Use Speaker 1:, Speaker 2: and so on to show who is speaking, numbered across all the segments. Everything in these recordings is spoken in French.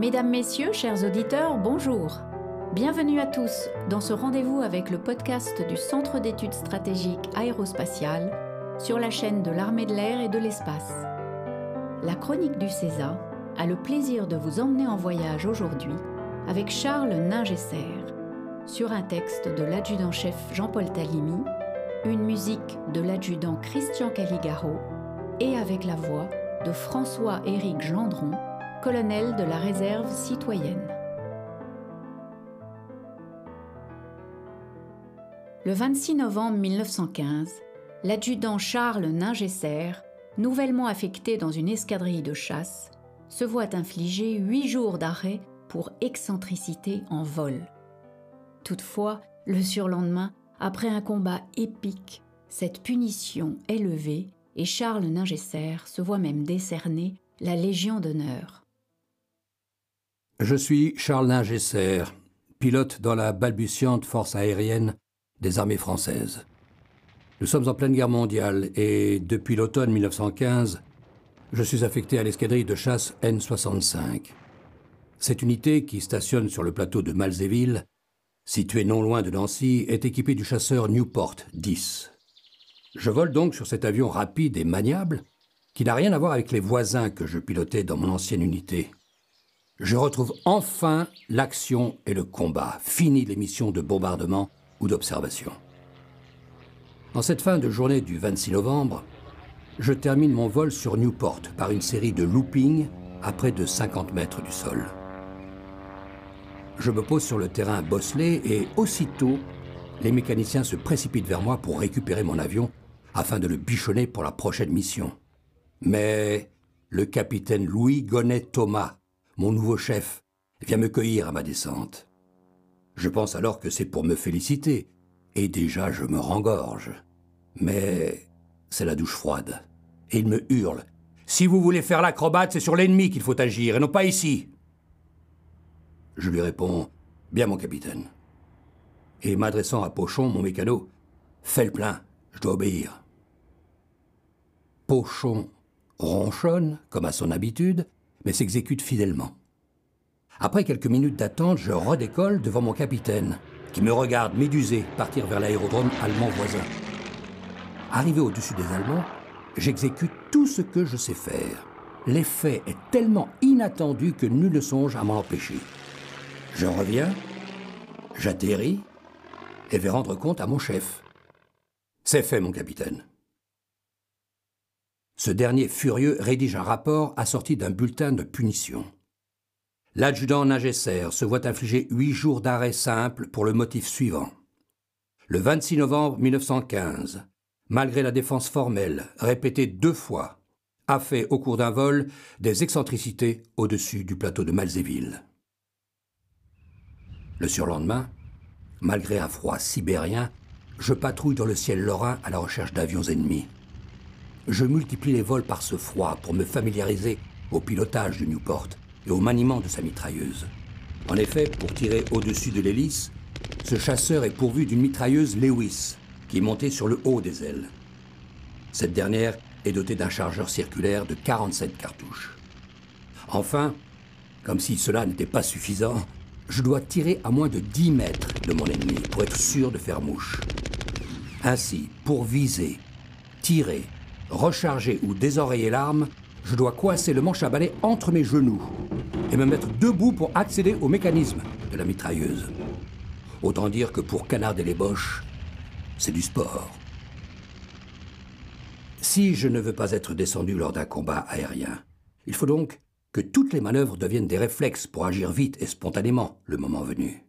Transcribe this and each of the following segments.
Speaker 1: Mesdames, Messieurs, chers auditeurs, bonjour. Bienvenue à tous dans ce rendez-vous avec le podcast du Centre d'études stratégiques aérospatiales sur la chaîne de l'armée de l'air et de l'espace. La chronique du César a le plaisir de vous emmener en voyage aujourd'hui avec Charles Ningesser sur un texte de l'adjudant-chef Jean-Paul Talimi, une musique de l'adjudant Christian Caligaro et avec la voix de François-Éric Gendron, colonel de la réserve citoyenne. Le 26 novembre 1915, l'adjudant Charles Ningesser, nouvellement affecté dans une escadrille de chasse, se voit infliger huit jours d'arrêt pour excentricité en vol. Toutefois, le surlendemain, après un combat épique, cette punition est levée et Charles Ningesser se voit même décerner la Légion d'honneur.
Speaker 2: Je suis Charles Ningesser, pilote dans la balbutiante force aérienne des armées françaises. Nous sommes en pleine guerre mondiale et depuis l'automne 1915, je suis affecté à l'escadrille de chasse N65. Cette unité, qui stationne sur le plateau de Malzéville, situé non loin de Nancy, est équipée du chasseur Newport 10. Je vole donc sur cet avion rapide et maniable qui n'a rien à voir avec les voisins que je pilotais dans mon ancienne unité. Je retrouve enfin l'action et le combat. Fini les missions de bombardement ou d'observation. En cette fin de journée du 26 novembre, je termine mon vol sur Newport par une série de loopings à près de 50 mètres du sol. Je me pose sur le terrain bosselé et aussitôt, les mécaniciens se précipitent vers moi pour récupérer mon avion afin de le bichonner pour la prochaine mission. Mais le capitaine Louis Gonnet Thomas, mon nouveau chef, vient me cueillir à ma descente. Je pense alors que c'est pour me féliciter, et déjà je me rengorge. Mais c'est la douche froide. Et il me hurle. Si vous voulez faire l'acrobate, c'est sur l'ennemi qu'il faut agir, et non pas ici. Je lui réponds Bien, mon capitaine. Et m'adressant à Pochon, mon mécano, Fais le plein, je dois obéir. Pochon ronchonne, comme à son habitude, mais s'exécute fidèlement. Après quelques minutes d'attente, je redécolle devant mon capitaine, qui me regarde médusé partir vers l'aérodrome allemand voisin. Arrivé au-dessus des Allemands, j'exécute tout ce que je sais faire. L'effet est tellement inattendu que nul ne songe à m'en empêcher. Je reviens, j'atterris et vais rendre compte à mon chef. C'est fait, mon capitaine. Ce dernier furieux rédige un rapport assorti d'un bulletin de punition. L'adjudant Nagesser se voit infliger huit jours d'arrêt simple pour le motif suivant. Le 26 novembre 1915, malgré la défense formelle, répétée deux fois, a fait au cours d'un vol des excentricités au-dessus du plateau de Malzéville. Le surlendemain, malgré un froid sibérien, je patrouille dans le ciel lorrain à la recherche d'avions ennemis. Je multiplie les vols par ce froid pour me familiariser au pilotage du Newport et au maniement de sa mitrailleuse. En effet, pour tirer au-dessus de l'hélice, ce chasseur est pourvu d'une mitrailleuse Lewis, qui est montée sur le haut des ailes. Cette dernière est dotée d'un chargeur circulaire de 47 cartouches. Enfin, comme si cela n'était pas suffisant, je dois tirer à moins de 10 mètres de mon ennemi pour être sûr de faire mouche. Ainsi, pour viser, tirer, recharger ou désoreiller l'arme, je dois coincer le manche à balai entre mes genoux et me mettre debout pour accéder au mécanisme de la mitrailleuse. Autant dire que pour canarder les boches, c'est du sport. Si je ne veux pas être descendu lors d'un combat aérien, il faut donc que toutes les manœuvres deviennent des réflexes pour agir vite et spontanément le moment venu.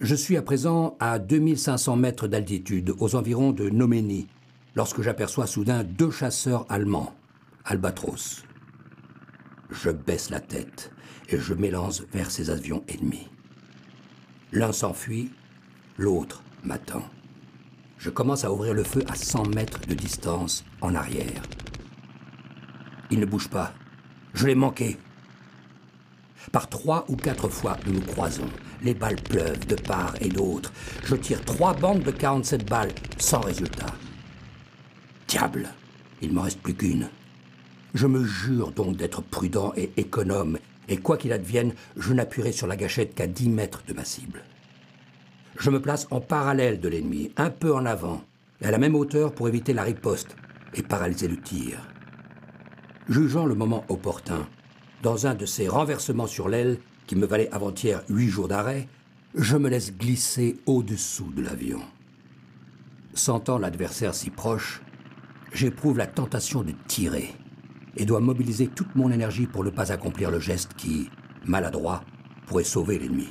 Speaker 2: Je suis à présent à 2500 mètres d'altitude, aux environs de Noménie, lorsque j'aperçois soudain deux chasseurs allemands, Albatros. Je baisse la tête et je m'élance vers ces avions ennemis. L'un s'enfuit, l'autre m'attend. Je commence à ouvrir le feu à 100 mètres de distance en arrière. Il ne bouge pas. Je l'ai manqué. Par trois ou quatre fois, nous nous croisons. Les balles pleuvent de part et d'autre. Je tire trois bandes de 47 balles, sans résultat. Diable, il m'en reste plus qu'une. Je me jure donc d'être prudent et économe Et quoi qu'il advienne, je n'appuierai sur la gâchette qu'à 10 mètres de ma cible. Je me place en parallèle de l'ennemi, un peu en avant, et à la même hauteur pour éviter la riposte et paralyser le tir. Jugeant le moment opportun, dans un de ces renversements sur l'aile qui me valait avant-hier huit jours d'arrêt, je me laisse glisser au-dessous de l'avion. Sentant l'adversaire si proche, j'éprouve la tentation de tirer et dois mobiliser toute mon énergie pour ne pas accomplir le geste qui, maladroit, pourrait sauver l'ennemi.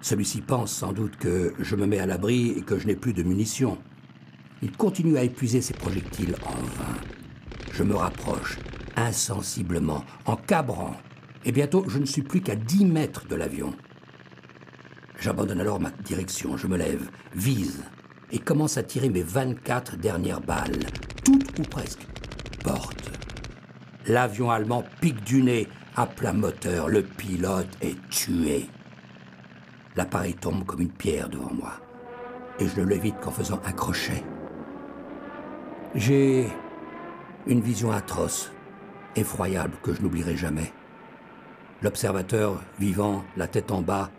Speaker 2: Celui-ci pense sans doute que je me mets à l'abri et que je n'ai plus de munitions. Il continue à épuiser ses projectiles en vain. Je me rapproche, insensiblement, en cabrant, et bientôt je ne suis plus qu'à 10 mètres de l'avion. J'abandonne alors ma direction, je me lève, vise, et commence à tirer mes 24 dernières balles, toutes ou presque, porte. L'avion allemand pique du nez, à plat moteur, le pilote est tué. L'appareil tombe comme une pierre devant moi, et je ne l'évite qu'en faisant un crochet. J'ai une vision atroce, effroyable, que je n'oublierai jamais. L'observateur, vivant, la tête en bas,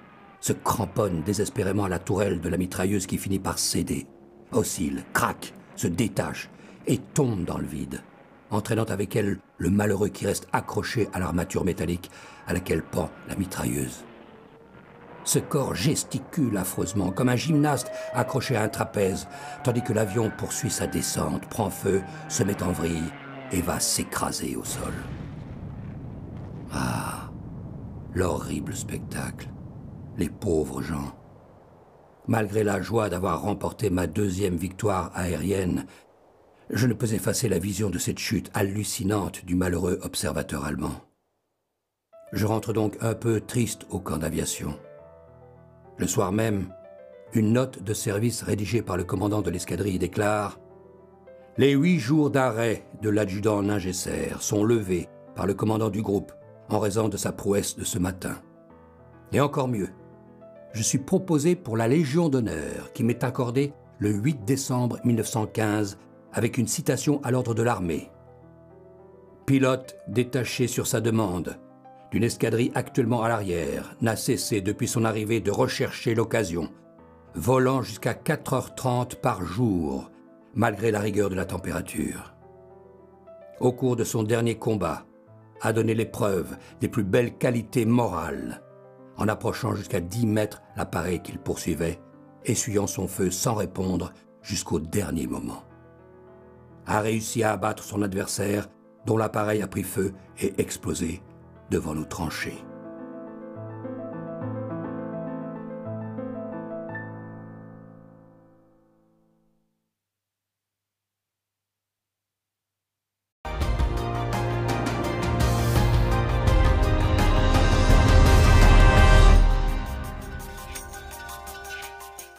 Speaker 2: se cramponne désespérément à la tourelle de la mitrailleuse qui finit par céder, oscille, craque, se détache et tombe dans le vide, entraînant avec elle le malheureux qui reste accroché à l'armature métallique à laquelle pend la mitrailleuse. Ce corps gesticule affreusement, comme un gymnaste accroché à un trapèze, tandis que l'avion poursuit sa descente, prend feu, se met en vrille et va s'écraser au sol. Ah, l'horrible spectacle. Les pauvres gens. Malgré la joie d'avoir remporté ma deuxième victoire aérienne, je ne peux effacer la vision de cette chute hallucinante du malheureux observateur allemand. Je rentre donc un peu triste au camp d'aviation. Le soir même, une note de service rédigée par le commandant de l'escadrille déclare Les huit jours d'arrêt de l'adjudant Ningesser sont levés par le commandant du groupe en raison de sa prouesse de ce matin. Et encore mieux, je suis proposé pour la Légion d'honneur qui m'est accordée le 8 décembre 1915 avec une citation à l'ordre de l'armée. Pilote détaché sur sa demande, d'une escadrille actuellement à l'arrière, n'a cessé depuis son arrivée de rechercher l'occasion, volant jusqu'à 4h30 par jour, malgré la rigueur de la température. Au cours de son dernier combat, a donné l'épreuve des plus belles qualités morales, en approchant jusqu'à 10 mètres l'appareil qu'il poursuivait, essuyant son feu sans répondre jusqu'au dernier moment. A réussi à abattre son adversaire, dont l'appareil a pris feu et explosé devant nos tranchées.